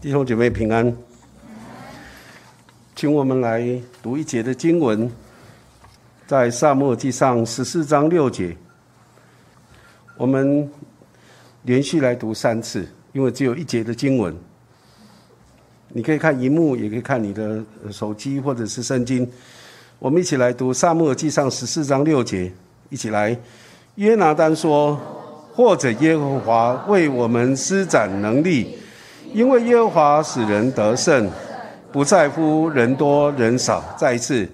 弟兄姐妹平安，请我们来读一节的经文，在萨母记上十四章六节。我们连续来读三次，因为只有一节的经文。你可以看荧幕，也可以看你的手机或者是圣经。我们一起来读萨母记上十四章六节，一起来。约拿丹说：“或者耶和华为我们施展能力。”因为耶和华使人得胜，不在乎人多人少。再一次，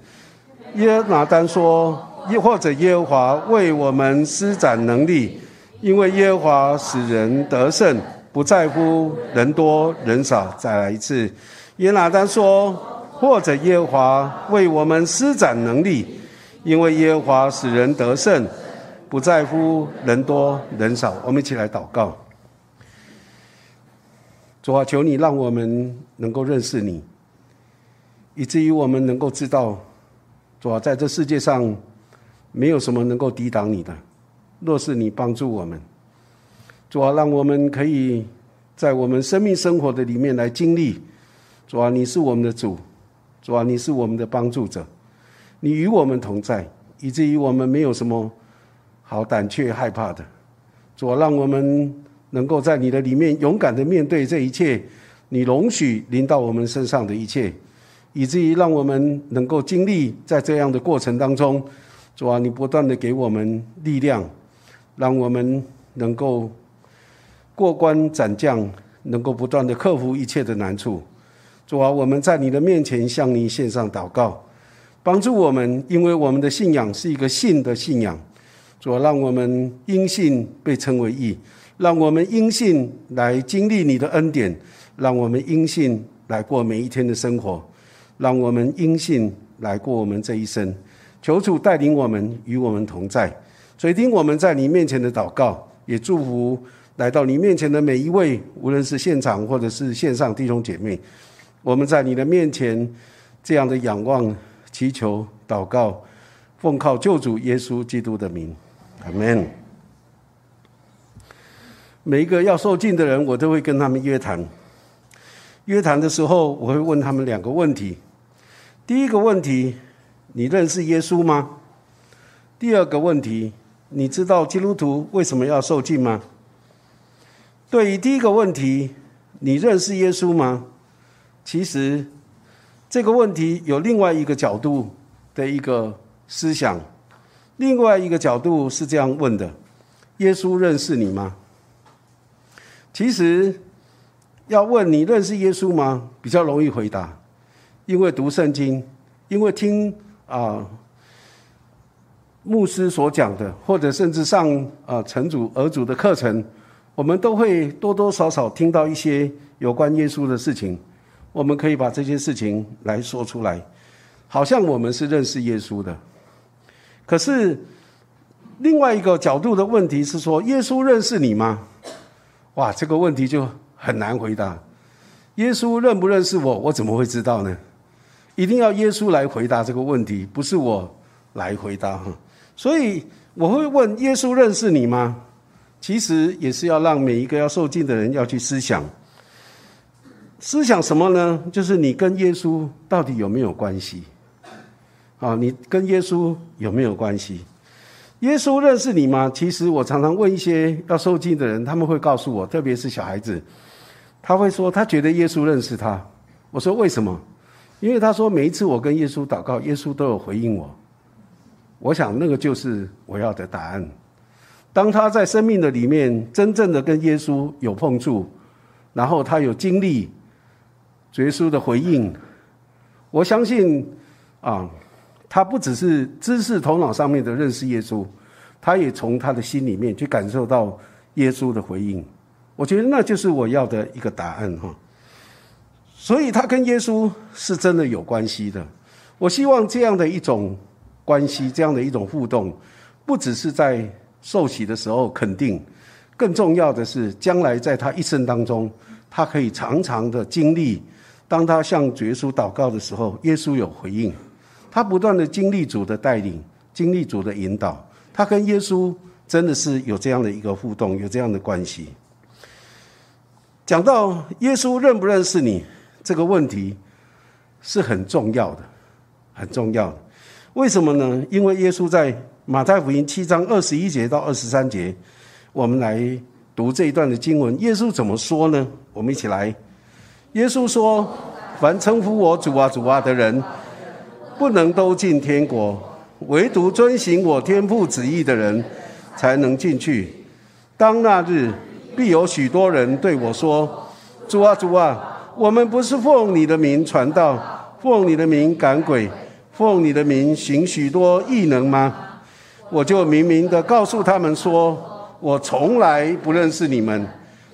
耶拿丹说：“亦或者耶和华为我们施展能力，因为耶和华使人得胜，不在乎人多人少。”再来一次，耶拿丹说：“或者耶和华为我们施展能力，因为耶和华使人得胜，不在乎人多人少。”我们一起来祷告。主啊，求你让我们能够认识你，以至于我们能够知道，主啊，在这世界上没有什么能够抵挡你的。若是你帮助我们，主啊，让我们可以在我们生命生活的里面来经历，主啊，你是我们的主，主啊，你是我们的帮助者，你与我们同在，以至于我们没有什么好胆怯害怕的。主啊，让我们。能够在你的里面勇敢的面对这一切，你容许临到我们身上的一切，以至于让我们能够经历在这样的过程当中，主啊，你不断的给我们力量，让我们能够过关斩将，能够不断的克服一切的难处。主啊，我们在你的面前向你献上祷告，帮助我们，因为我们的信仰是一个信的信仰。主啊，让我们因信被称为义。让我们因信来经历你的恩典，让我们因信来过每一天的生活，让我们因信来过我们这一生。求主带领我们，与我们同在，垂听我们在你面前的祷告，也祝福来到你面前的每一位，无论是现场或者是线上弟兄姐妹。我们在你的面前这样的仰望、祈求、祷告，奉靠救主耶稣基督的名，阿门。每一个要受尽的人，我都会跟他们约谈。约谈的时候，我会问他们两个问题：第一个问题，你认识耶稣吗？第二个问题，你知道基督徒为什么要受尽吗？对于第一个问题，你认识耶稣吗？其实这个问题有另外一个角度的一个思想，另外一个角度是这样问的：耶稣认识你吗？其实要问你认识耶稣吗？比较容易回答，因为读圣经，因为听啊牧师所讲的，或者甚至上啊成主儿主的课程，我们都会多多少少听到一些有关耶稣的事情。我们可以把这些事情来说出来，好像我们是认识耶稣的。可是另外一个角度的问题是说，耶稣认识你吗？哇，这个问题就很难回答。耶稣认不认识我？我怎么会知道呢？一定要耶稣来回答这个问题，不是我来回答哈。所以我会问：耶稣认识你吗？其实也是要让每一个要受尽的人要去思想。思想什么呢？就是你跟耶稣到底有没有关系？啊，你跟耶稣有没有关系？耶稣认识你吗？其实我常常问一些要受尽的人，他们会告诉我，特别是小孩子，他会说他觉得耶稣认识他。我说为什么？因为他说每一次我跟耶稣祷告，耶稣都有回应我。我想那个就是我要的答案。当他在生命的里面真正的跟耶稣有碰触，然后他有经历耶稣的回应，我相信啊。他不只是知识头脑上面的认识耶稣，他也从他的心里面去感受到耶稣的回应。我觉得那就是我要的一个答案哈。所以他跟耶稣是真的有关系的。我希望这样的一种关系，这样的一种互动，不只是在受洗的时候肯定，更重要的是将来在他一生当中，他可以常常的经历，当他向耶稣祷告的时候，耶稣有回应。他不断的经历主的带领，经历主的引导，他跟耶稣真的是有这样的一个互动，有这样的关系。讲到耶稣认不认识你这个问题，是很重要的，很重要的。为什么呢？因为耶稣在马太福音七章二十一节到二十三节，我们来读这一段的经文。耶稣怎么说呢？我们一起来。耶稣说：“凡称呼我主啊、主啊的人，不能都进天国；唯独遵行我天父旨意的人，才能进去。当那日。”必有许多人对我说：“主啊，主啊，我们不是奉你的名传道，奉你的名赶鬼，奉你的名行许多异能吗？”我就明明的告诉他们说：“我从来不认识你们，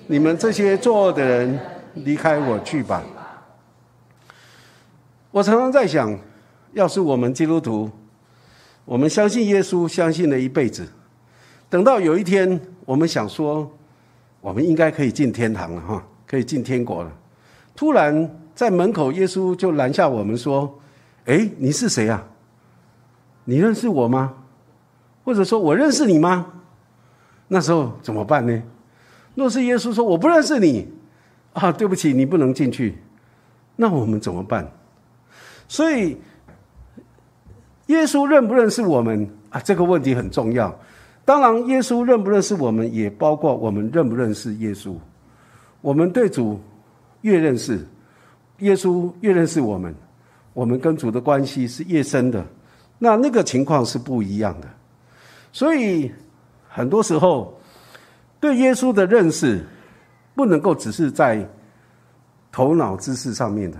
你们这些作恶的人，离开我去吧。”我常常在想，要是我们基督徒，我们相信耶稣，相信了一辈子，等到有一天，我们想说。我们应该可以进天堂了哈，可以进天国了。突然在门口，耶稣就拦下我们说：“哎，你是谁呀？你认识我吗？或者说我认识你吗？”那时候怎么办呢？若是耶稣说我不认识你，啊，对不起，你不能进去。那我们怎么办？所以，耶稣认不认识我们啊？这个问题很重要。当然，耶稣认不认识我们，也包括我们认不认识耶稣。我们对主越认识，耶稣越认识我们，我们跟主的关系是越深的。那那个情况是不一样的。所以很多时候，对耶稣的认识不能够只是在头脑知识上面的。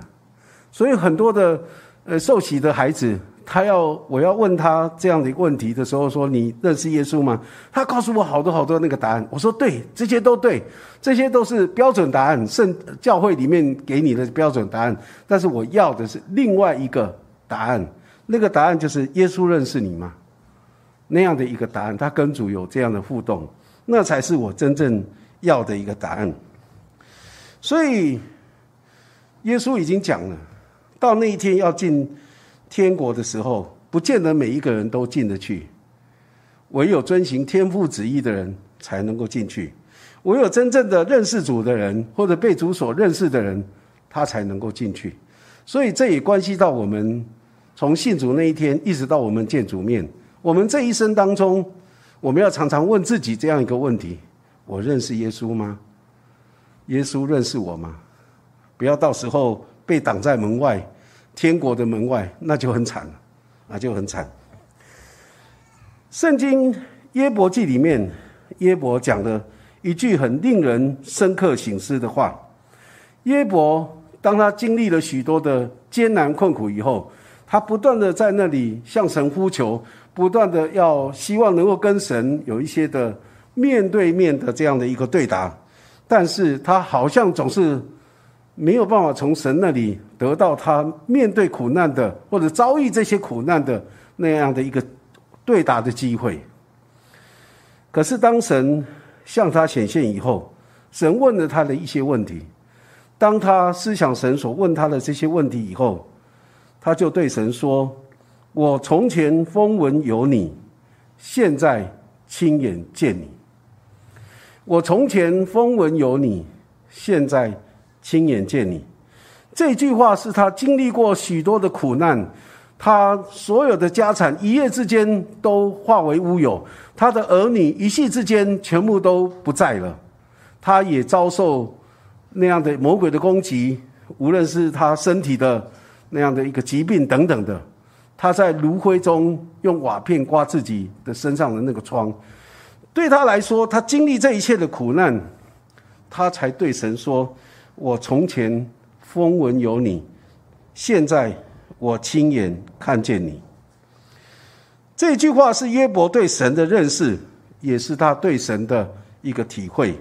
所以很多的呃受洗的孩子。他要我要问他这样的一个问题的时候，说你认识耶稣吗？他告诉我好多好多那个答案。我说对，这些都对，这些都是标准答案，圣教会里面给你的标准答案。但是我要的是另外一个答案，那个答案就是耶稣认识你吗？那样的一个答案，他跟主有这样的互动，那才是我真正要的一个答案。所以耶稣已经讲了，到那一天要进。天国的时候，不见得每一个人都进得去，唯有遵行天父旨意的人才能够进去，唯有真正的认识主的人，或者被主所认识的人，他才能够进去。所以这也关系到我们从信主那一天，一直到我们见主面，我们这一生当中，我们要常常问自己这样一个问题：我认识耶稣吗？耶稣认识我吗？不要到时候被挡在门外。天国的门外，那就很惨了，那就很惨。圣经耶伯记里面，耶伯讲了一句很令人深刻醒思的话。耶伯当他经历了许多的艰难困苦以后，他不断的在那里向神呼求，不断的要希望能够跟神有一些的面对面的这样的一个对答，但是他好像总是。没有办法从神那里得到他面对苦难的或者遭遇这些苦难的那样的一个对答的机会。可是当神向他显现以后，神问了他的一些问题。当他思想神所问他的这些问题以后，他就对神说：“我从前风闻有你，现在亲眼见你。我从前风闻有你，现在。”亲眼见你，这句话是他经历过许多的苦难，他所有的家产一夜之间都化为乌有，他的儿女一夕之间全部都不在了，他也遭受那样的魔鬼的攻击，无论是他身体的那样的一个疾病等等的，他在炉灰中用瓦片刮自己的身上的那个疮，对他来说，他经历这一切的苦难，他才对神说。我从前风闻有你，现在我亲眼看见你。这句话是约伯对神的认识，也是他对神的一个体会。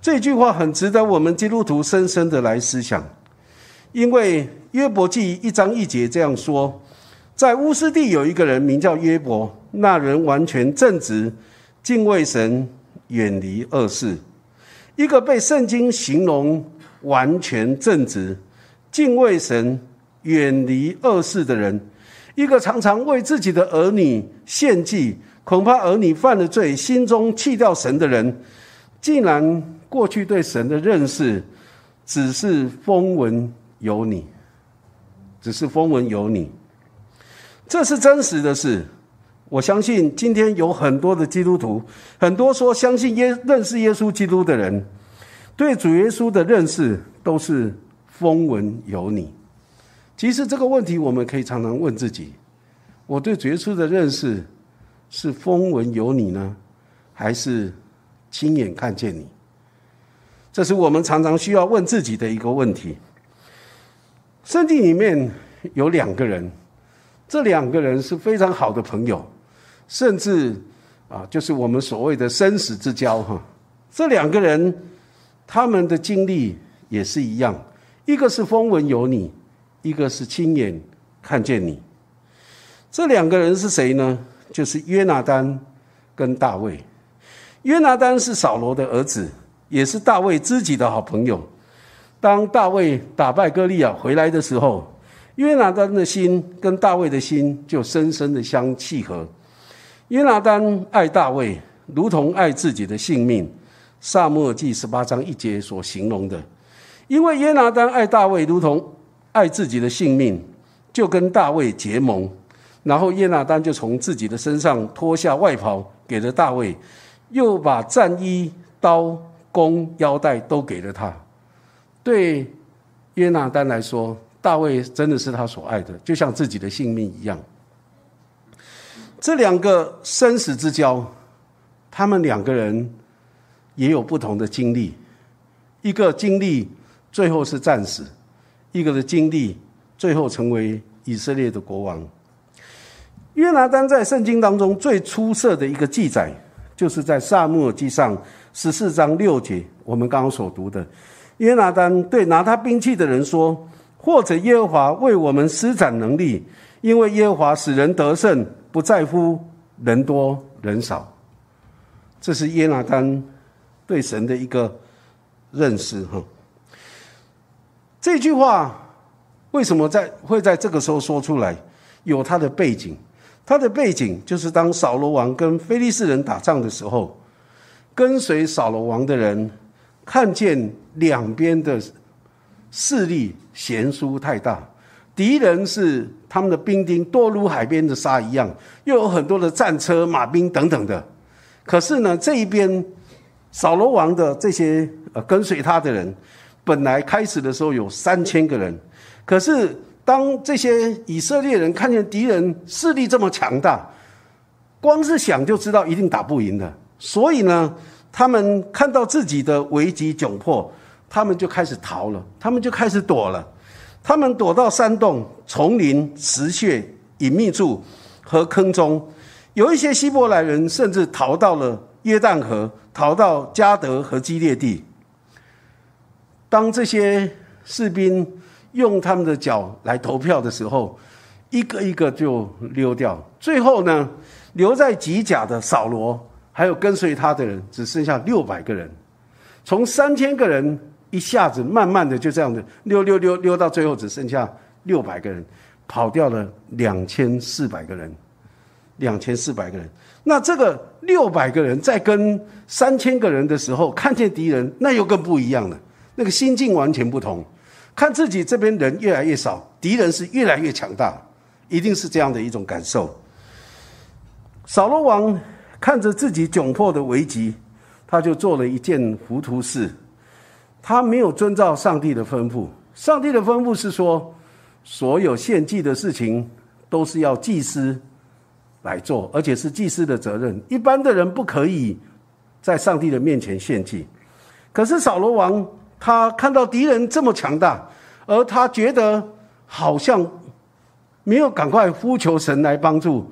这句话很值得我们基督徒深深的来思想，因为约伯记一章一节这样说：在乌斯地有一个人名叫约伯，那人完全正直，敬畏神，远离恶事。一个被圣经形容。完全正直、敬畏神、远离恶事的人，一个常常为自己的儿女献祭，恐怕儿女犯了罪，心中弃掉神的人，竟然过去对神的认识只是风闻有你，只是风闻有你，这是真实的事。我相信今天有很多的基督徒，很多说相信耶认识耶稣基督的人，对主耶稣的认识都是风闻有你。其实这个问题我们可以常常问自己：我对主耶稣的认识是风闻有你呢，还是亲眼看见你？这是我们常常需要问自己的一个问题。圣经里面有两个人，这两个人是非常好的朋友。甚至啊，就是我们所谓的生死之交哈。这两个人他们的经历也是一样，一个是风闻有你，一个是亲眼看见你。这两个人是谁呢？就是约拿丹跟大卫。约拿丹是扫罗的儿子，也是大卫知己的好朋友。当大卫打败歌利亚回来的时候，约拿丹的心跟大卫的心就深深的相契合。约拿丹爱大卫，如同爱自己的性命。萨母尔记十八章一节所形容的，因为耶拿丹爱大卫，如同爱自己的性命，就跟大卫结盟。然后耶拿丹就从自己的身上脱下外袍给了大卫，又把战衣、刀、弓、腰带都给了他。对耶拿丹来说，大卫真的是他所爱的，就像自己的性命一样。这两个生死之交，他们两个人也有不同的经历。一个经历最后是战死，一个的经历最后成为以色列的国王。约拿丹在圣经当中最出色的一个记载，就是在撒母耳记上十四章六节，我们刚刚所读的。约拿丹对拿他兵器的人说：“或者耶和华为我们施展能力，因为耶和华使人得胜。”不在乎人多人少，这是耶拿丹对神的一个认识哈。这句话为什么在会在这个时候说出来？有它的背景，它的背景就是当扫罗王跟非利士人打仗的时候，跟随扫罗王的人看见两边的势力悬殊太大。敌人是他们的兵丁多如海边的沙一样，又有很多的战车、马兵等等的。可是呢，这一边扫罗王的这些呃跟随他的人，本来开始的时候有三千个人，可是当这些以色列人看见敌人势力这么强大，光是想就知道一定打不赢的。所以呢，他们看到自己的危机窘迫，他们就开始逃了，他们就开始躲了。他们躲到山洞、丛林、石穴、隐秘处和坑中，有一些希伯来人甚至逃到了约旦河，逃到加德和基列地。当这些士兵用他们的脚来投票的时候，一个一个就溜掉。最后呢，留在吉甲的扫罗还有跟随他的人，只剩下六百个人，从三千个人。一下子慢慢的就这样子溜溜溜溜到最后只剩下六百个人，跑掉了两千四百个人，两千四百个人。那这个六百个人在跟三千个人的时候，看见敌人，那又更不一样了。那个心境完全不同，看自己这边人越来越少，敌人是越来越强大，一定是这样的一种感受。扫罗王看着自己窘迫的危机，他就做了一件糊涂事。他没有遵照上帝的吩咐。上帝的吩咐是说，所有献祭的事情都是要祭司来做，而且是祭司的责任。一般的人不可以在上帝的面前献祭。可是扫罗王他看到敌人这么强大，而他觉得好像没有赶快呼求神来帮助，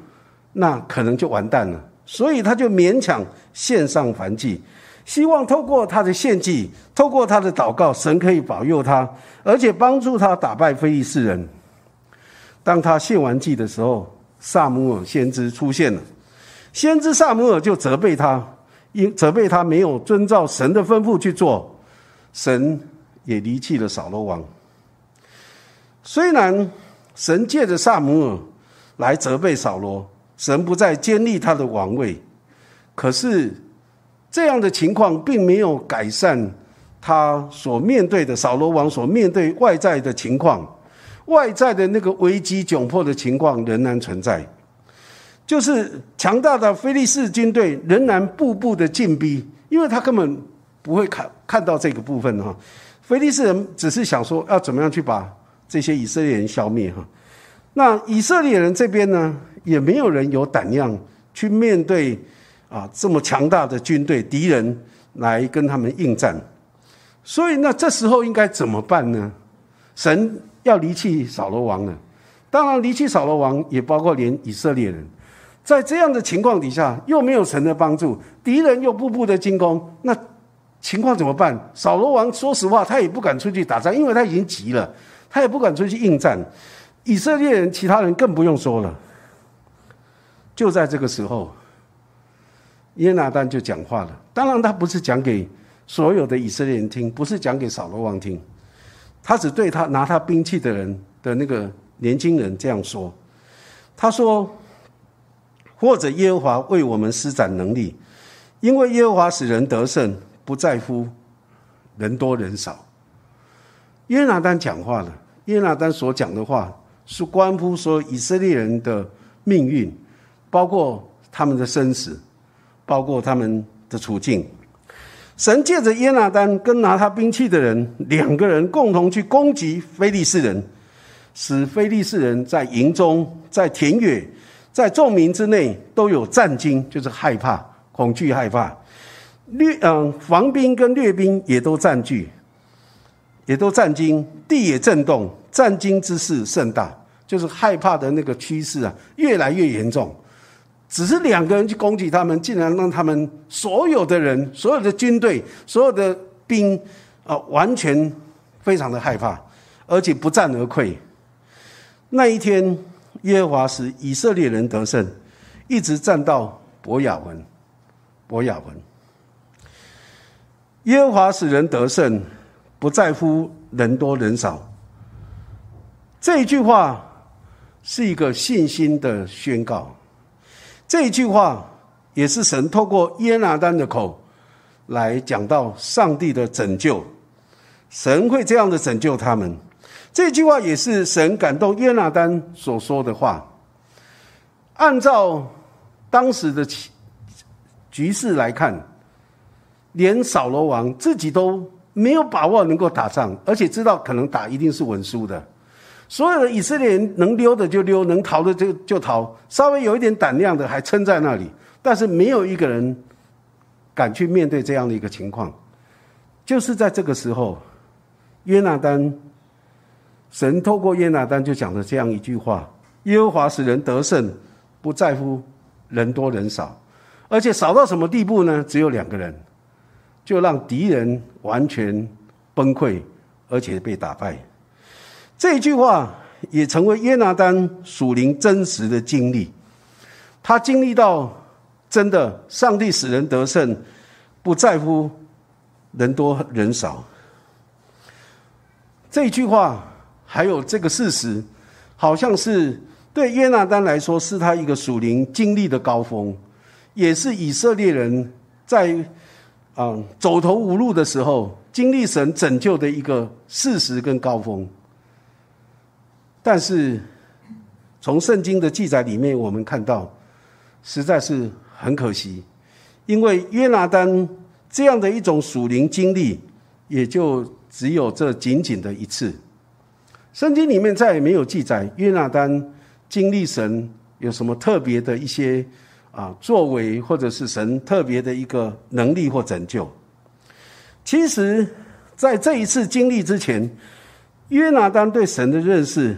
那可能就完蛋了。所以他就勉强献上燔祭。希望透过他的献祭，透过他的祷告，神可以保佑他，而且帮助他打败非利士人。当他献完祭的时候，萨姆尔先知出现了，先知萨姆尔就责备他，因责备他没有遵照神的吩咐去做，神也离弃了扫罗王。虽然神借着萨姆尔来责备扫罗，神不再坚立他的王位，可是。这样的情况并没有改善他所面对的扫罗王所面对外在的情况，外在的那个危机窘迫的情况仍然存在，就是强大的菲利士军队仍然步步的进逼，因为他根本不会看看到这个部分哈，菲利士人只是想说要怎么样去把这些以色列人消灭哈，那以色列人这边呢，也没有人有胆量去面对。啊，这么强大的军队，敌人来跟他们应战，所以那这时候应该怎么办呢？神要离弃扫罗王了，当然离弃扫罗王也包括连以色列人，在这样的情况底下，又没有神的帮助，敌人又步步的进攻，那情况怎么办？扫罗王说实话，他也不敢出去打仗，因为他已经急了，他也不敢出去应战。以色列人，其他人更不用说了。就在这个时候。耶拿丹就讲话了，当然他不是讲给所有的以色列人听，不是讲给扫罗王听，他只对他拿他兵器的人的那个年轻人这样说。他说：“或者耶和华为我们施展能力，因为耶和华使人得胜，不在乎人多人少。”耶拿丹讲话了，耶拿丹所讲的话是关乎说以色列人的命运，包括他们的生死。包括他们的处境，神借着耶拿丹跟拿他兵器的人两个人共同去攻击非利士人，使非利士人在营中、在田野、在众民之内都有战惊，就是害怕、恐惧、害怕。掠嗯，防兵跟掠兵也都占据，也都战惊，地也震动，战惊之势甚大，就是害怕的那个趋势啊，越来越严重。只是两个人去攻击他们，竟然让他们所有的人、所有的军队、所有的兵啊，完全非常的害怕，而且不战而溃。那一天，耶和华使以色列人得胜，一直战到伯雅文。伯雅文，耶和华使人得胜，不在乎人多人少。这一句话是一个信心的宣告。这一句话也是神透过耶拿丹的口来讲到上帝的拯救，神会这样的拯救他们。这句话也是神感动耶拿丹所说的话。按照当时的局势来看，连扫罗王自己都没有把握能够打仗，而且知道可能打一定是稳输的。所有的以色列人能溜的就溜，能逃的就就逃，稍微有一点胆量的还撑在那里，但是没有一个人敢去面对这样的一个情况。就是在这个时候，约拿丹，神透过约拿丹就讲了这样一句话：耶和华使人得胜，不在乎人多人少，而且少到什么地步呢？只有两个人，就让敌人完全崩溃，而且被打败。这一句话也成为约拿丹属灵真实的经历。他经历到真的，上帝使人得胜，不在乎人多人少。这句话还有这个事实，好像是对约拿丹来说，是他一个属灵经历的高峰，也是以色列人在啊走投无路的时候，经历神拯救的一个事实跟高峰。但是，从圣经的记载里面，我们看到，实在是很可惜，因为约拿丹这样的一种属灵经历，也就只有这仅仅的一次。圣经里面再也没有记载约拿丹经历神有什么特别的一些啊作为，或者是神特别的一个能力或拯救。其实，在这一次经历之前，约拿丹对神的认识。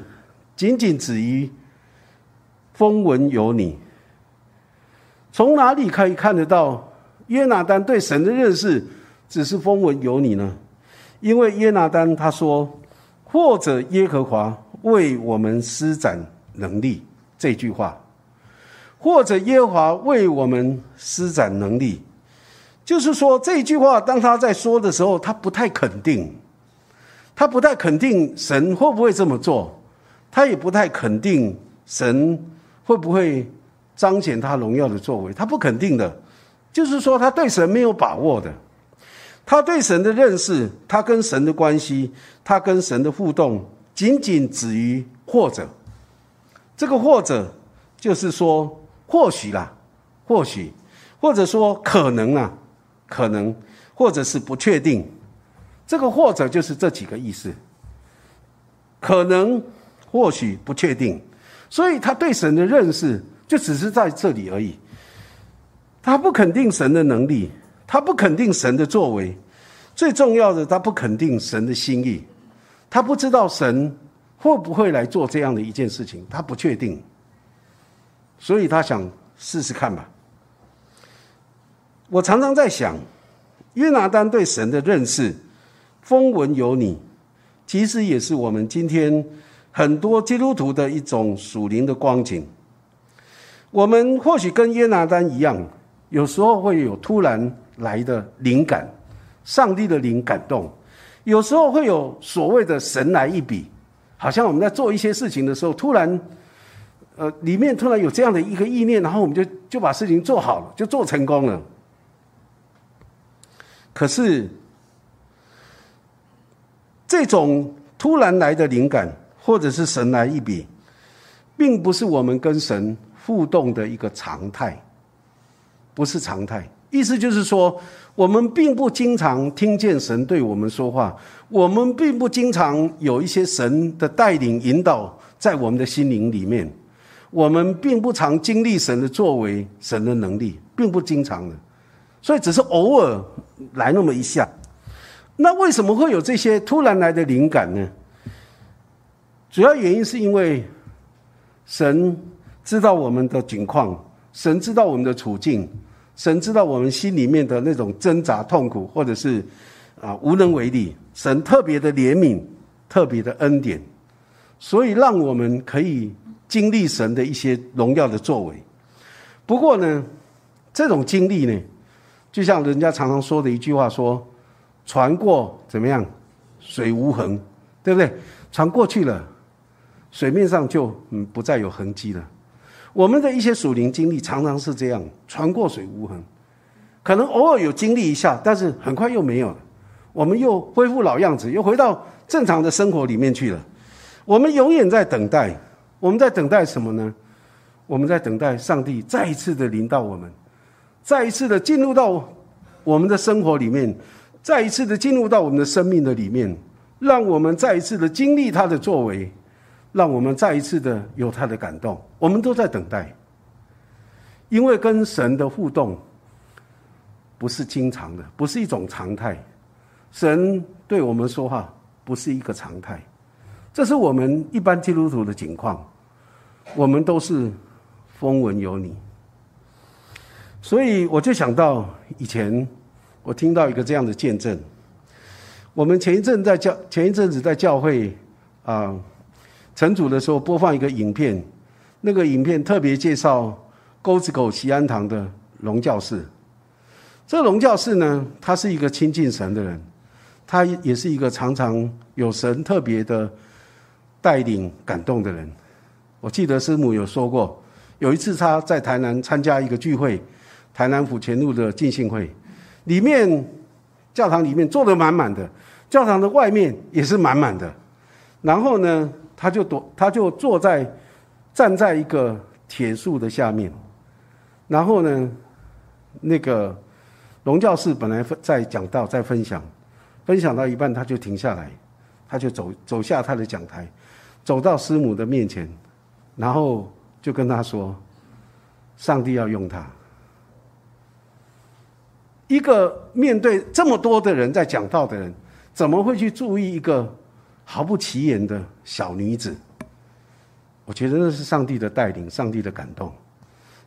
仅仅止于风闻有你，从哪里可以看得到约拿丹对神的认识只是风闻有你呢？因为约拿丹他说：“或者耶和华为我们施展能力。”这句话，或者耶和华为我们施展能力，就是说这句话，当他在说的时候，他不太肯定，他不太肯定神会不会这么做。他也不太肯定神会不会彰显他荣耀的作为，他不肯定的。就是说他对神没有把握的，他对神的认识，他跟神的关系，他跟神的互动，仅仅止于或者。这个或者就是说或许啦，或许，或者说可能啊，可能，或者是不确定。这个或者就是这几个意思，可能、或许、不确定。所以他对神的认识就只是在这里而已。他不肯定神的能力，他不肯定神的作为，最重要的，他不肯定神的心意，他不知道神会不会来做这样的一件事情，他不确定，所以他想试试看吧。我常常在想，约拿丹对神的认识，风闻有你，其实也是我们今天很多基督徒的一种属灵的光景。我们或许跟约拿丹一样。有时候会有突然来的灵感，上帝的灵感动；有时候会有所谓的神来一笔，好像我们在做一些事情的时候，突然，呃，里面突然有这样的一个意念，然后我们就就把事情做好了，就做成功了。可是，这种突然来的灵感，或者是神来一笔，并不是我们跟神互动的一个常态。不是常态，意思就是说，我们并不经常听见神对我们说话，我们并不经常有一些神的带领引导在我们的心灵里面，我们并不常经历神的作为、神的能力，并不经常的，所以只是偶尔来那么一下。那为什么会有这些突然来的灵感呢？主要原因是因为神知道我们的境况，神知道我们的处境。神知道我们心里面的那种挣扎、痛苦，或者是啊无能为力。神特别的怜悯，特别的恩典，所以让我们可以经历神的一些荣耀的作为。不过呢，这种经历呢，就像人家常常说的一句话说：“船过怎么样，水无痕，对不对？船过去了，水面上就嗯不再有痕迹了。”我们的一些属灵经历常常是这样，船过水无痕，可能偶尔有经历一下，但是很快又没有了，我们又恢复老样子，又回到正常的生活里面去了。我们永远在等待，我们在等待什么呢？我们在等待上帝再一次的临到我们，再一次的进入到我们的生活里面，再一次的进入到我们的生命的里面，让我们再一次的经历他的作为。让我们再一次的有他的感动，我们都在等待，因为跟神的互动不是经常的，不是一种常态。神对我们说话不是一个常态，这是我们一般基督徒的情况。我们都是风闻有你，所以我就想到以前我听到一个这样的见证。我们前一阵在教，前一阵子在教会啊。晨主的时候播放一个影片，那个影片特别介绍沟子口西安堂的龙教士。这龙教士呢，他是一个亲近神的人，他也是一个常常有神特别的带领感动的人。我记得师母有说过，有一次他在台南参加一个聚会，台南府前路的进信会，里面教堂里面坐得满满的，教堂的外面也是满满的，然后呢？他就躲，他就坐在，站在一个铁树的下面，然后呢，那个龙教士本来在讲道，在分享，分享到一半他就停下来，他就走走下他的讲台，走到师母的面前，然后就跟他说：“上帝要用他。”一个面对这么多的人在讲道的人，怎么会去注意一个？毫不起眼的小女子，我觉得那是上帝的带领，上帝的感动。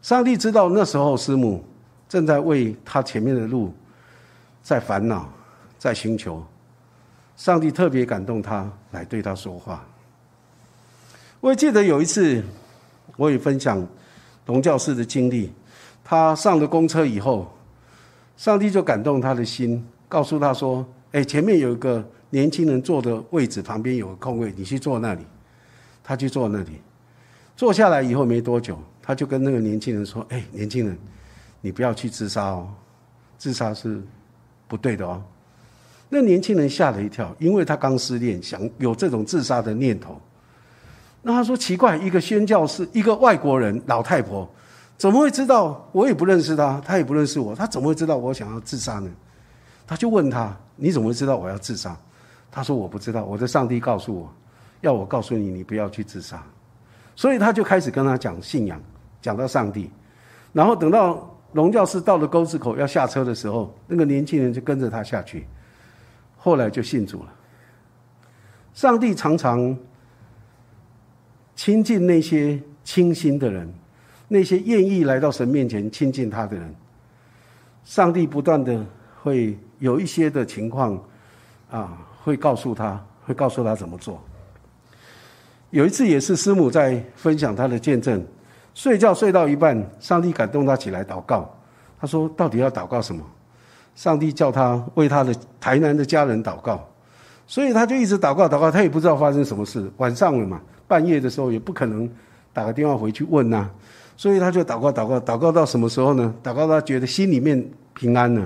上帝知道那时候师母正在为他前面的路在烦恼，在寻求。上帝特别感动他来对他说话。我也记得有一次，我也分享龙教士的经历。他上了公车以后，上帝就感动他的心，告诉他说：“哎，前面有一个。”年轻人坐的位置旁边有个空位，你去坐那里。他去坐那里，坐下来以后没多久，他就跟那个年轻人说：“哎，年轻人，你不要去自杀哦，自杀是不对的哦。”那年轻人吓了一跳，因为他刚失恋，想有这种自杀的念头。那他说：“奇怪，一个宣教士，一个外国人，老太婆，怎么会知道？我也不认识他，他也不认识我，他怎么会知道我想要自杀呢？”他就问他：“你怎么会知道我要自杀？”他说：“我不知道，我的上帝告诉我，要我告诉你，你不要去自杀。”所以他就开始跟他讲信仰，讲到上帝。然后等到龙教士到了沟子口要下车的时候，那个年轻人就跟着他下去。后来就信主了。上帝常常亲近那些清心的人，那些愿意来到神面前亲近他的人。上帝不断的会有一些的情况，啊，会告诉他，会告诉他怎么做。有一次也是师母在分享他的见证，睡觉睡到一半，上帝感动他起来祷告。他说：“到底要祷告什么？”上帝叫他为他的台南的家人祷告，所以他就一直祷告祷告，他也不知道发生什么事。晚上了嘛，半夜的时候也不可能打个电话回去问呐，所以他就祷告祷告祷告到什么时候呢？祷告他觉得心里面平安了，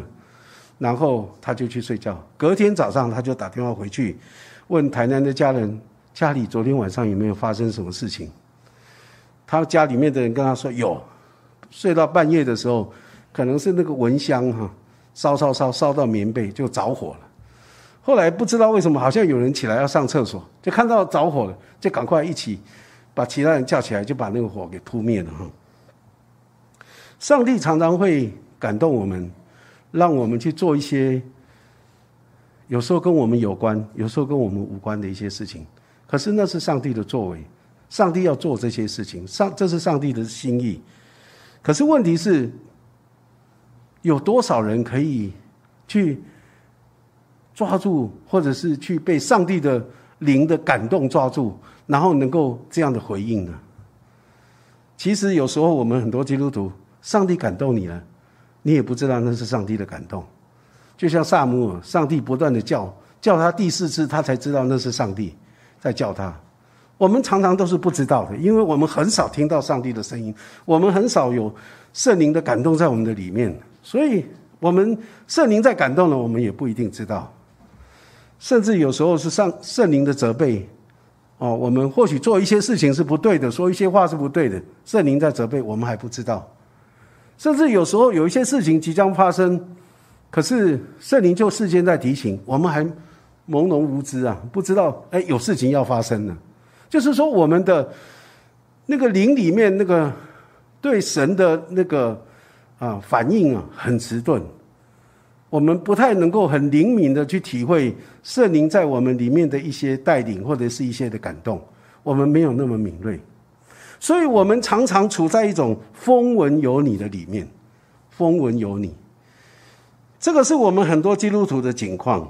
然后他就去睡觉。隔天早上他就打电话回去问台南的家人，家里昨天晚上有没有发生什么事情？他家里面的人跟他说有，睡到半夜的时候，可能是那个蚊香哈。烧烧烧烧到棉被就着火了，后来不知道为什么，好像有人起来要上厕所，就看到着火了，就赶快一起把其他人叫起来，就把那个火给扑灭了哈。上帝常常会感动我们，让我们去做一些有时候跟我们有关，有时候跟我们无关的一些事情。可是那是上帝的作为，上帝要做这些事情，上这是上帝的心意。可是问题是。有多少人可以去抓住，或者是去被上帝的灵的感动抓住，然后能够这样的回应呢？其实有时候我们很多基督徒，上帝感动你了，你也不知道那是上帝的感动。就像萨姆尔，上帝不断的叫叫他第四次，他才知道那是上帝在叫他。我们常常都是不知道的，因为我们很少听到上帝的声音，我们很少有圣灵的感动在我们的里面。所以，我们圣灵在感动了，我们也不一定知道。甚至有时候是上圣灵的责备，哦，我们或许做一些事情是不对的，说一些话是不对的，圣灵在责备，我们还不知道。甚至有时候有一些事情即将发生，可是圣灵就事先在提醒，我们还朦胧无知啊，不知道哎有事情要发生了。就是说，我们的那个灵里面那个对神的那个。啊，反应啊很迟钝，我们不太能够很灵敏的去体会圣灵在我们里面的一些带领或者是一些的感动，我们没有那么敏锐，所以我们常常处在一种风闻有你的里面，风闻有你，这个是我们很多基督徒的境况，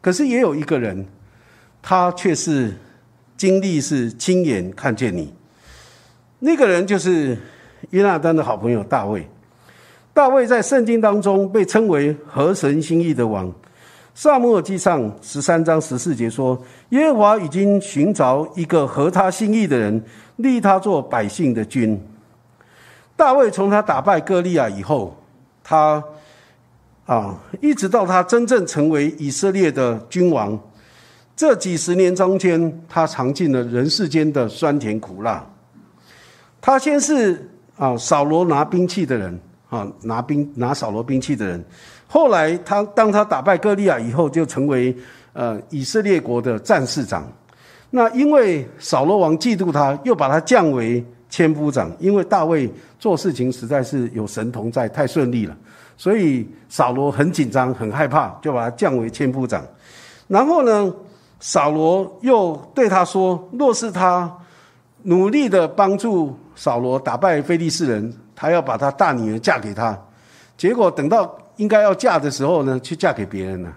可是也有一个人，他却是经历是亲眼看见你，那个人就是。约拿丹的好朋友大卫，大卫在圣经当中被称为合神心意的王。萨母尔记上十三章十四节说：“耶和华已经寻找一个合他心意的人，立他做百姓的君。”大卫从他打败歌利亚以后，他啊，一直到他真正成为以色列的君王，这几十年中间，他尝尽了人世间的酸甜苦辣。他先是。啊，扫罗拿兵器的人，啊，拿兵拿扫罗兵器的人，后来他当他打败歌利亚以后，就成为呃以色列国的战士长。那因为扫罗王嫉妒他，又把他降为千夫长。因为大卫做事情实在是有神同在，太顺利了，所以扫罗很紧张，很害怕，就把他降为千夫长。然后呢，扫罗又对他说：“若是他努力的帮助。”扫罗打败非利士人，他要把他大女儿嫁给他，结果等到应该要嫁的时候呢，去嫁给别人了，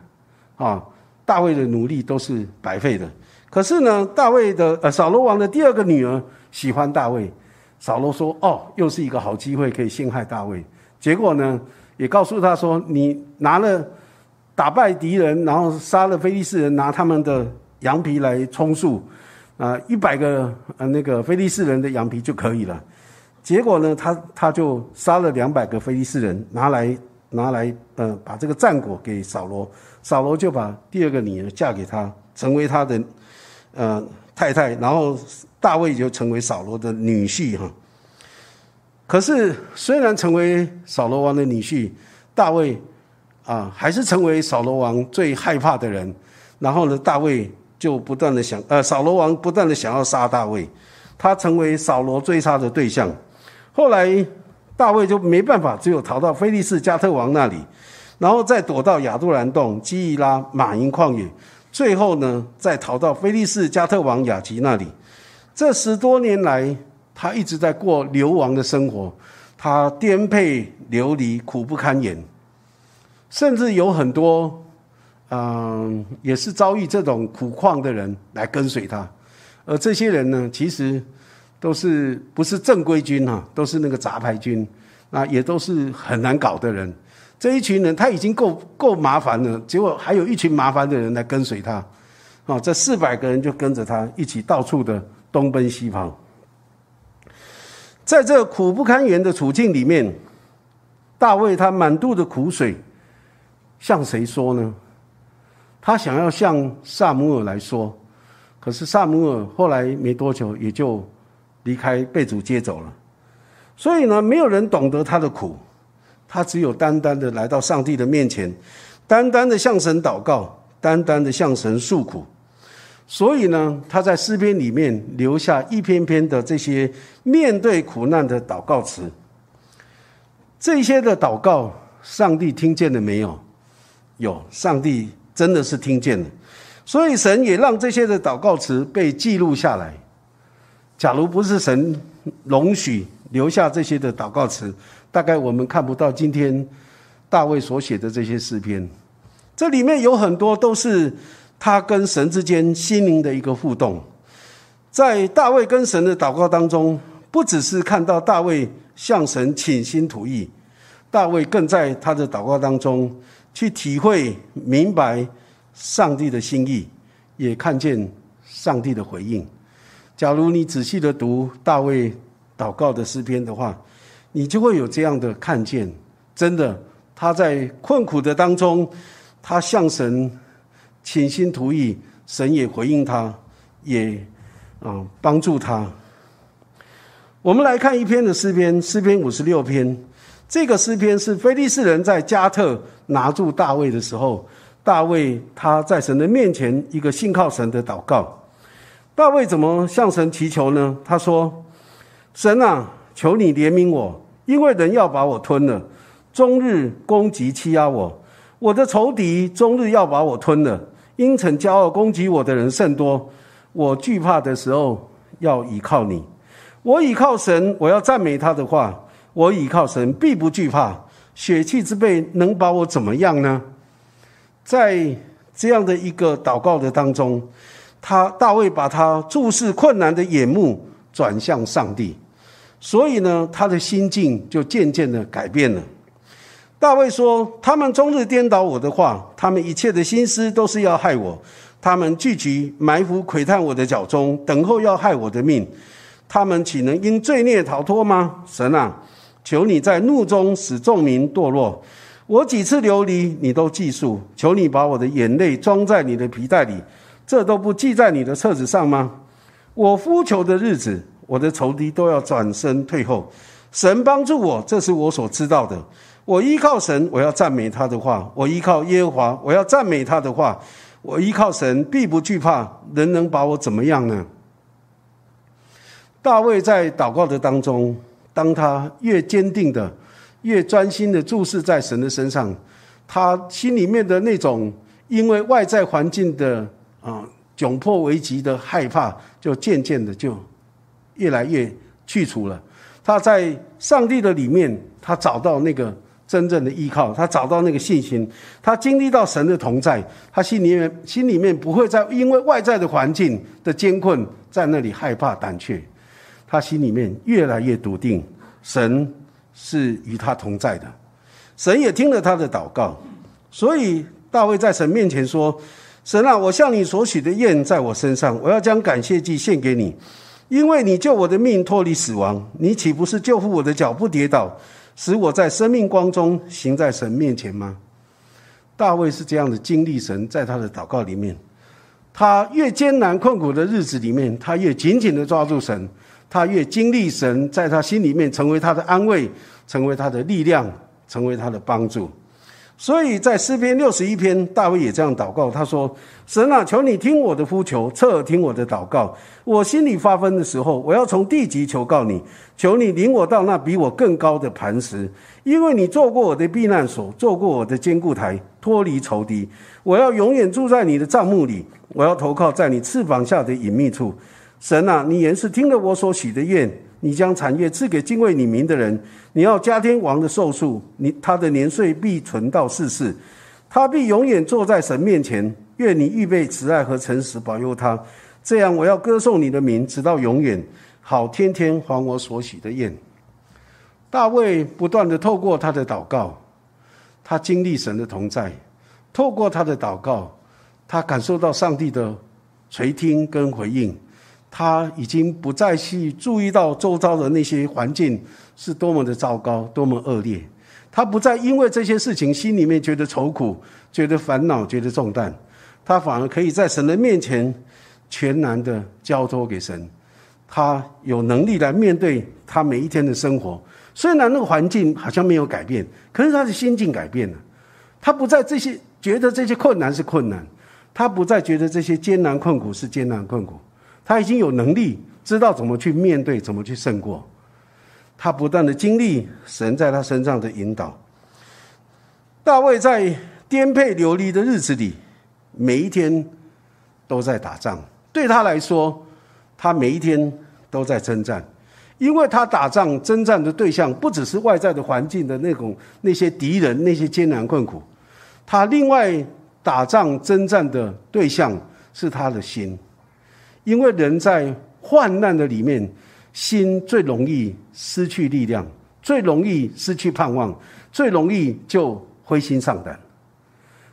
啊，大卫的努力都是白费的。可是呢，大卫的呃扫罗王的第二个女儿喜欢大卫，扫罗说：“哦，又是一个好机会可以陷害大卫。”结果呢，也告诉他说：“你拿了打败敌人，然后杀了非利士人，拿他们的羊皮来充数。”啊，一百个呃那个菲利士人的羊皮就可以了，结果呢，他他就杀了两百个非利士人，拿来拿来，呃，把这个战果给扫罗，扫罗就把第二个女儿嫁给他，成为他的呃太太，然后大卫就成为扫罗的女婿哈。可是虽然成为扫罗王的女婿，大卫啊，还是成为扫罗王最害怕的人。然后呢，大卫就不断的想，呃，扫罗王不断的想要杀大卫，他成为扫罗追杀的对象。后来，大卫就没办法，只有逃到菲利士加特王那里，然后再躲到亚杜兰洞、基伊拉、马营旷野，最后呢，再逃到菲利士加特王雅吉那里。这十多年来，他一直在过流亡的生活，他颠沛流离、苦不堪言，甚至有很多，嗯，也是遭遇这种苦况的人来跟随他，而这些人呢，其实。都是不是正规军哈，都是那个杂牌军，那也都是很难搞的人。这一群人他已经够够麻烦了，结果还有一群麻烦的人来跟随他，啊，这四百个人就跟着他一起到处的东奔西跑。在这苦不堪言的处境里面，大卫他满肚的苦水，向谁说呢？他想要向萨姆尔来说，可是萨姆尔后来没多久也就。离开被主接走了，所以呢，没有人懂得他的苦，他只有单单的来到上帝的面前，单单的向神祷告，单单的向神诉苦。所以呢，他在诗篇里面留下一篇篇的这些面对苦难的祷告词。这些的祷告，上帝听见了没有？有，上帝真的是听见了。所以神也让这些的祷告词被记录下来。假如不是神容许留下这些的祷告词，大概我们看不到今天大卫所写的这些诗篇。这里面有很多都是他跟神之间心灵的一个互动。在大卫跟神的祷告当中，不只是看到大卫向神倾心吐意，大卫更在他的祷告当中去体会明白上帝的心意，也看见上帝的回应。假如你仔细的读大卫祷告的诗篇的话，你就会有这样的看见。真的，他在困苦的当中，他向神倾心吐意，神也回应他，也啊帮助他。我们来看一篇的诗篇，诗篇五十六篇。这个诗篇是非利士人在加特拿住大卫的时候，大卫他在神的面前一个信靠神的祷告。大卫怎么向神祈求呢？他说：“神啊，求你怜悯我，因为人要把我吞了，终日攻击欺压我，我的仇敌终日要把我吞了。因逞骄傲攻击我的人甚多，我惧怕的时候要倚靠你。我倚靠神，我要赞美他的话。我倚靠神，必不惧怕。血气之辈能把我怎么样呢？在这样的一个祷告的当中。”他大卫把他注视困难的眼目转向上帝，所以呢，他的心境就渐渐的改变了。大卫说：“他们终日颠倒我的话，他们一切的心思都是要害我。他们聚集埋伏窥探我的脚中，等候要害我的命。他们岂能因罪孽逃脱吗？神啊，求你在怒中使众民堕落。我几次流离，你都记述。求你把我的眼泪装在你的皮带里。”这都不记在你的册子上吗？我呼求的日子，我的仇敌都要转身退后。神帮助我，这是我所知道的。我依靠神，我要赞美他的话；我依靠耶和华，我要赞美他的话。我依靠神，必不惧怕。人能把我怎么样呢？大卫在祷告的当中，当他越坚定的、越专心的注视在神的身上，他心里面的那种因为外在环境的。啊，窘迫危急的害怕，就渐渐的就越来越去除了。他在上帝的里面，他找到那个真正的依靠，他找到那个信心，他经历到神的同在，他心里面心里面不会再因为外在的环境的艰困，在那里害怕胆怯。他心里面越来越笃定，神是与他同在的，神也听了他的祷告，所以大卫在神面前说。神啊，我向你所许的愿在我身上，我要将感谢祭献给你，因为你救我的命脱离死亡，你岂不是救护我的脚不跌倒，使我在生命光中行在神面前吗？大卫是这样的经历神，在他的祷告里面，他越艰难困苦的日子里面，他越紧紧的抓住神，他越经历神，在他心里面成为他的安慰，成为他的力量，成为他的帮助。所以在诗篇六十一篇，大卫也这样祷告，他说：“神啊，求你听我的呼求，侧耳听我的祷告。我心里发疯的时候，我要从地极求告你，求你领我到那比我更高的磐石，因为你做过我的避难所，做过我的坚固台，脱离仇敌。我要永远住在你的帐幕里，我要投靠在你翅膀下的隐秘处。神啊，你原是听了我所许的愿。”你将产业赐给敬畏你名的人，你要加天王的寿数，你他的年岁必存到世世，他必永远坐在神面前。愿你预备慈爱和诚实保佑他，这样我要歌颂你的名，直到永远，好天天还我所许的愿。大卫不断的透过他的祷告，他经历神的同在，透过他的祷告，他感受到上帝的垂听跟回应。他已经不再去注意到周遭的那些环境是多么的糟糕、多么恶劣，他不再因为这些事情心里面觉得愁苦、觉得烦恼、觉得重担，他反而可以在神的面前全然的交托给神，他有能力来面对他每一天的生活。虽然那个环境好像没有改变，可是他的心境改变了，他不再这些觉得这些困难是困难，他不再觉得这些艰难困苦是艰难困苦。他已经有能力知道怎么去面对，怎么去胜过。他不断的经历神在他身上的引导。大卫在颠沛流离的日子里，每一天都在打仗。对他来说，他每一天都在征战，因为他打仗征战的对象不只是外在的环境的那种那些敌人那些艰难困苦，他另外打仗征战的对象是他的心。因为人在患难的里面，心最容易失去力量，最容易失去盼望，最容易就灰心丧胆。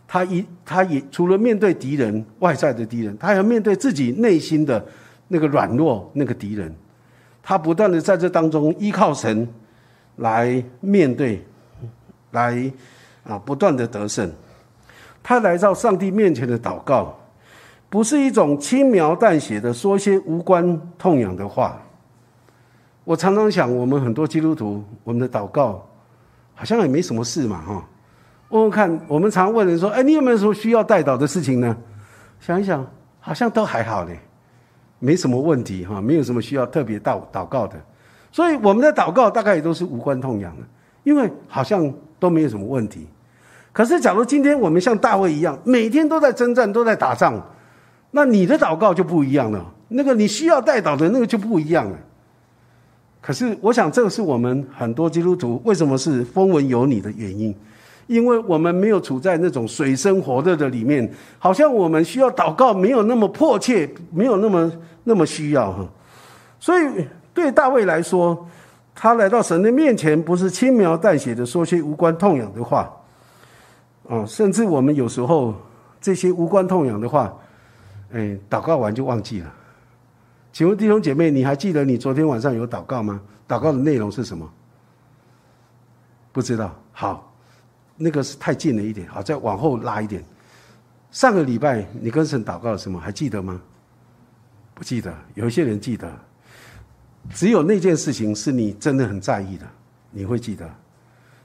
他一，他也除了面对敌人外在的敌人，他还要面对自己内心的那个软弱那个敌人。他不断的在这当中依靠神来面对，来啊不断的得胜。他来到上帝面前的祷告。不是一种轻描淡写的说些无关痛痒的话。我常常想，我们很多基督徒，我们的祷告好像也没什么事嘛，哈。问问看，我们常问人说：“哎，你有没有什么需要代祷的事情呢？”想一想，好像都还好嘞，没什么问题哈，没有什么需要特别祷祷告的。所以我们的祷告大概也都是无关痛痒的，因为好像都没有什么问题。可是，假如今天我们像大卫一样，每天都在征战，都在打仗。那你的祷告就不一样了，那个你需要带祷的那个就不一样了。可是，我想这个是我们很多基督徒为什么是风闻有你的原因，因为我们没有处在那种水深火热的里面，好像我们需要祷告没有那么迫切，没有那么那么需要哈。所以，对大卫来说，他来到神的面前，不是轻描淡写的说些无关痛痒的话，啊，甚至我们有时候这些无关痛痒的话。哎，祷告完就忘记了。请问弟兄姐妹，你还记得你昨天晚上有祷告吗？祷告的内容是什么？不知道。好，那个是太近了一点。好，再往后拉一点。上个礼拜你跟神祷告了什么？还记得吗？不记得。有一些人记得。只有那件事情是你真的很在意的，你会记得。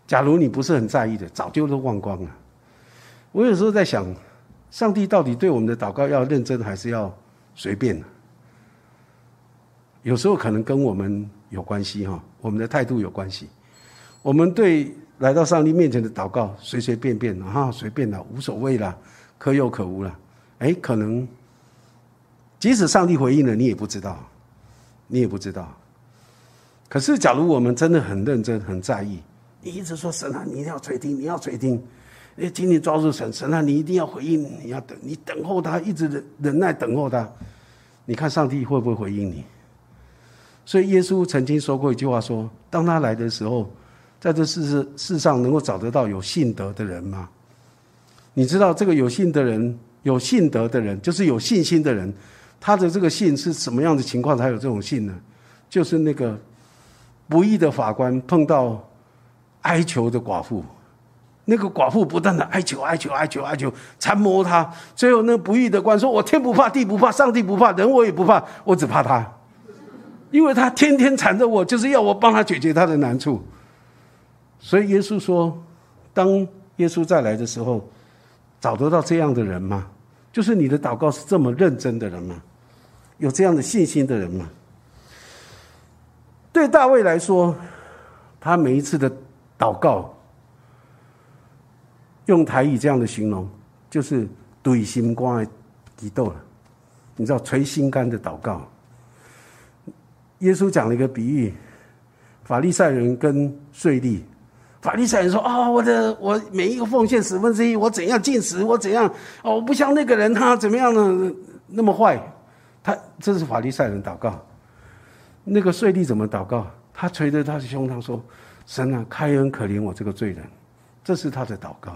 假如你不是很在意的，早就都忘光了。我有时候在想。上帝到底对我们的祷告要认真还是要随便呢？有时候可能跟我们有关系哈，我们的态度有关系。我们对来到上帝面前的祷告随随便便哈，随便的无所谓了，可有可无了。哎，可能即使上帝回应了，你也不知道，你也不知道。可是，假如我们真的很认真、很在意，你一直说神啊，你一定要垂听，你要垂听。哎，紧紧抓住神，神啊，你一定要回应，你要等，你等候他，一直忍忍耐等候他。你看上帝会不会回应你？所以耶稣曾经说过一句话：说当他来的时候，在这世世世上能够找得到有信德的人吗？你知道这个有信的人，有信德的人，就是有信心的人，他的这个信是什么样的情况才有这种信呢？就是那个不义的法官碰到哀求的寡妇，那个寡妇不断的哀求、哀求、哀求、哀求，缠磨他。最后，那个不义的官说：“我天不怕地不怕，上帝不怕人，我也不怕，我只怕他，因为他天天缠着我，就是要我帮他解决他的难处。”所以耶稣说：“当耶稣再来的时候，找得到这样的人吗？就是你的祷告是这么认真的人吗？有这样的信心的人吗？”对大卫来说，他每一次的祷告，用台语这样的形容，就是对心肝的激斗了。你知道捶心肝的祷告。耶稣讲了一个比喻：法利赛人跟税吏。法利赛人说：“啊，我的我每一个奉献十分之一，我怎样进食，我怎样哦，我不像那个人他怎么样呢？那么坏，他这是法利赛人祷告。那个税吏怎么祷告？他捶着他的胸膛说：‘神啊，开恩可怜我这个罪人。’这是他的祷告。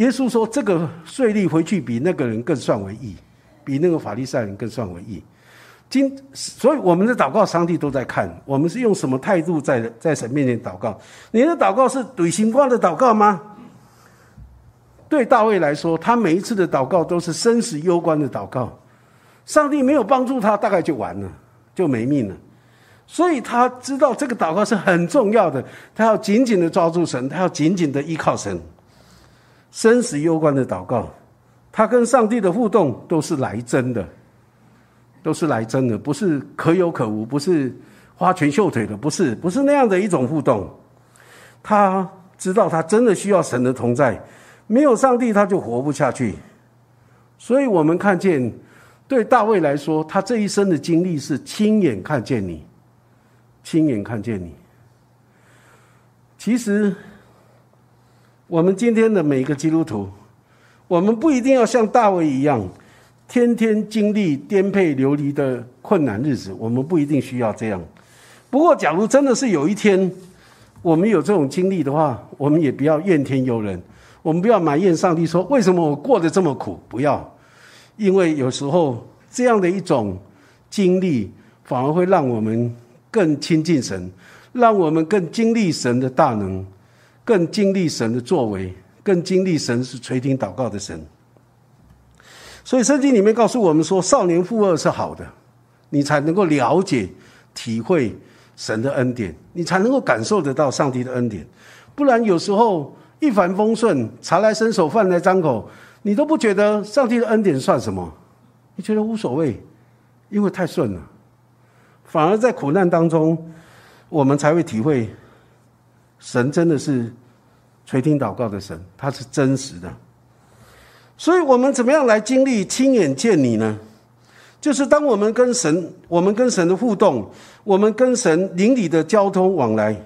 耶稣说：‘这个税吏回去比那个人更算为义，比那个法利赛人更算为义。’”今，所以我们的祷告，上帝都在看。我们是用什么态度在在神面前祷告？你的祷告是怼星光的祷告吗？对大卫来说，他每一次的祷告都是生死攸关的祷告。上帝没有帮助他，大概就完了，就没命了。所以他知道这个祷告是很重要的，他要紧紧的抓住神，他要紧紧的依靠神。生死攸关的祷告，他跟上帝的互动都是来真的。都是来真的，不是可有可无，不是花拳绣腿的，不是，不是那样的一种互动。他知道他真的需要神的同在，没有上帝他就活不下去。所以我们看见，对大卫来说，他这一生的经历是亲眼看见你，亲眼看见你。其实，我们今天的每一个基督徒，我们不一定要像大卫一样。天天经历颠沛流离的困难日子，我们不一定需要这样。不过，假如真的是有一天我们有这种经历的话，我们也不要怨天尤人，我们不要埋怨上帝说为什么我过得这么苦。不要，因为有时候这样的一种经历，反而会让我们更亲近神，让我们更经历神的大能，更经历神的作为，更经历神是垂听祷告的神。所以圣经里面告诉我们说，少年负二是好的，你才能够了解、体会神的恩典，你才能够感受得到上帝的恩典。不然有时候一帆风顺，茶来伸手，饭来张口，你都不觉得上帝的恩典算什么？你觉得无所谓，因为太顺了。反而在苦难当中，我们才会体会神真的是垂听祷告的神，他是真实的。所以我们怎么样来经历亲眼见你呢？就是当我们跟神，我们跟神的互动，我们跟神邻里的交通往来，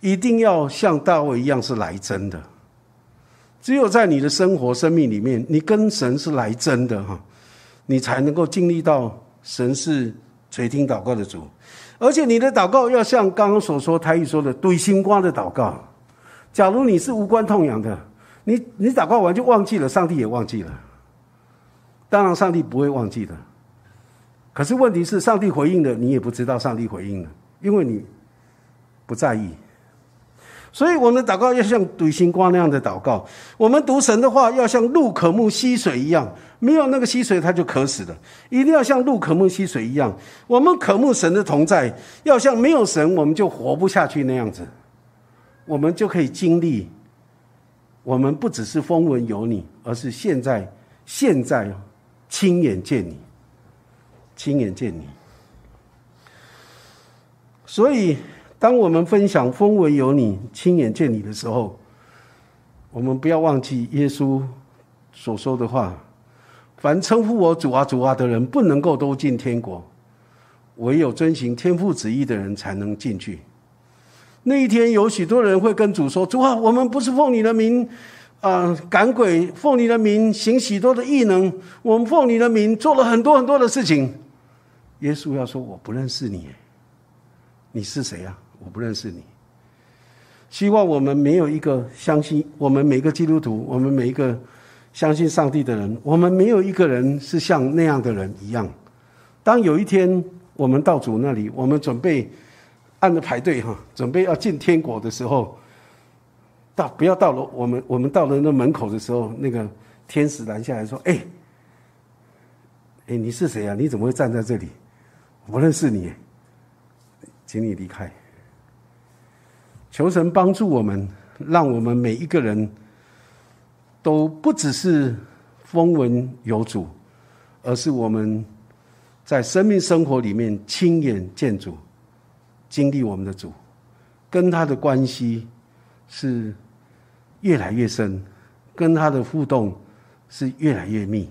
一定要像大卫一样是来真的。只有在你的生活、生命里面，你跟神是来真的哈，你才能够经历到神是垂听祷告的主。而且你的祷告要像刚刚所说台语说的“对心瓜”的祷告。假如你是无关痛痒的。你你祷告完就忘记了，上帝也忘记了。当然，上帝不会忘记的。可是问题是，上帝回应了，你也不知道上帝回应了，因为你不在意。所以，我们祷告要像怼星光那样的祷告。我们读神的话，要像鹿渴慕溪水一样，没有那个溪水，它就渴死了。一定要像鹿渴慕溪水一样，我们渴慕神的同在，要像没有神，我们就活不下去那样子，我们就可以经历。我们不只是风闻有你，而是现在现在亲眼见你，亲眼见你。所以，当我们分享风闻有你、亲眼见你的时候，我们不要忘记耶稣所说的话：凡称呼我主啊、主啊的人，不能够都进天国；唯有遵行天父旨意的人，才能进去。那一天，有许多人会跟主说：“主啊，我们不是奉你的名啊赶鬼，奉你的名行许多的异能，我们奉你的名做了很多很多的事情。”耶稣要说：“我不认识你，你是谁啊？我不认识你。”希望我们没有一个相信，我们每个基督徒，我们每一个相信上帝的人，我们没有一个人是像那样的人一样。当有一天我们到主那里，我们准备按着排队哈，准备要进天国的时候，到不要到了我们我们到了那门口的时候，那个天使拦下来说：“哎，哎，你是谁啊？你怎么会站在这里？我不认识你，请你离开。”求神帮助我们，让我们每一个人。都不只是风闻有主，而是我们在生命生活里面亲眼见主，经历我们的主，跟他的关系是越来越深，跟他的互动是越来越密，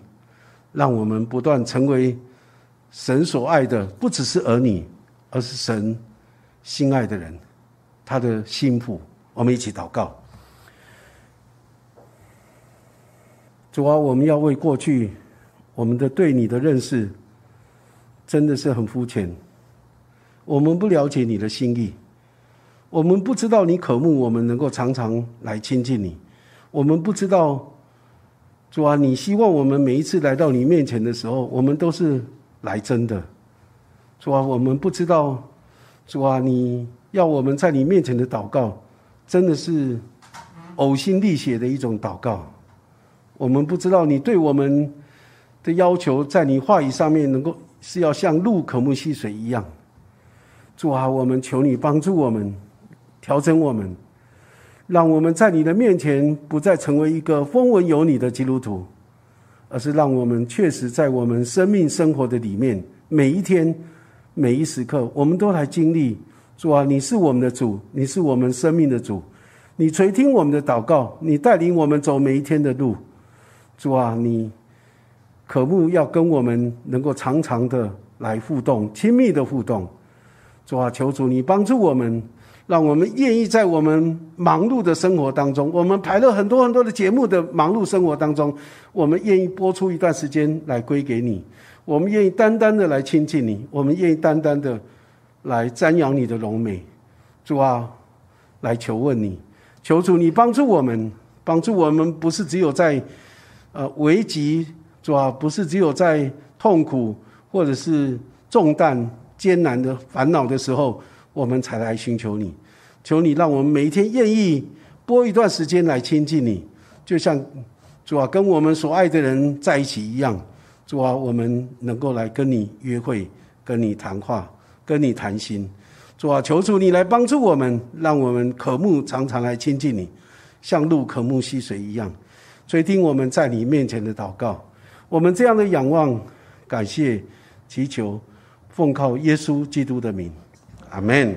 让我们不断成为神所爱的，不只是儿女，而是神心爱的人，他的心腹。我们一起祷告。主啊，我们要为过去我们的对你的认识，真的是很肤浅。我们不了解你的心意，我们不知道你渴慕我们能够常常来亲近你。我们不知道，主啊，你希望我们每一次来到你面前的时候，我们都是来真的。主啊，我们不知道，主啊，你要我们在你面前的祷告，真的是呕心沥血的一种祷告。我们不知道你对我们的要求，在你话语上面能够是要像鹿渴慕溪水一样。主啊，我们求你帮助我们，调整我们，让我们在你的面前不再成为一个风闻有你的基督徒，而是让我们确实在我们生命生活的里面，每一天每一时刻，我们都来经历。主啊，你是我们的主，你是我们生命的主，你垂听我们的祷告，你带领我们走每一天的路。主啊，你渴慕要跟我们能够常常的来互动，亲密的互动。主啊，求主你帮助我们，让我们愿意在我们忙碌的生活当中，我们排了很多很多的节目的忙碌生活当中，我们愿意播出一段时间来归给你。我们愿意单单的来亲近你，我们愿意单单的来瞻仰你的荣美。主啊，来求问你，求主你帮助我们，帮助我们不是只有在。呃，危急主要不是只有在痛苦或者是重担、艰难的烦恼的时候，我们才来寻求你。求你让我们每一天愿意拨一段时间来亲近你，就像主啊跟我们所爱的人在一起一样。主啊，我们能够来跟你约会、跟你谈话、跟你谈心。主啊，求主你来帮助我们，让我们渴慕常常来亲近你，像鹿渴慕溪水一样。垂听我们在你面前的祷告，我们这样的仰望、感谢、祈求，奉靠耶稣基督的名，阿门。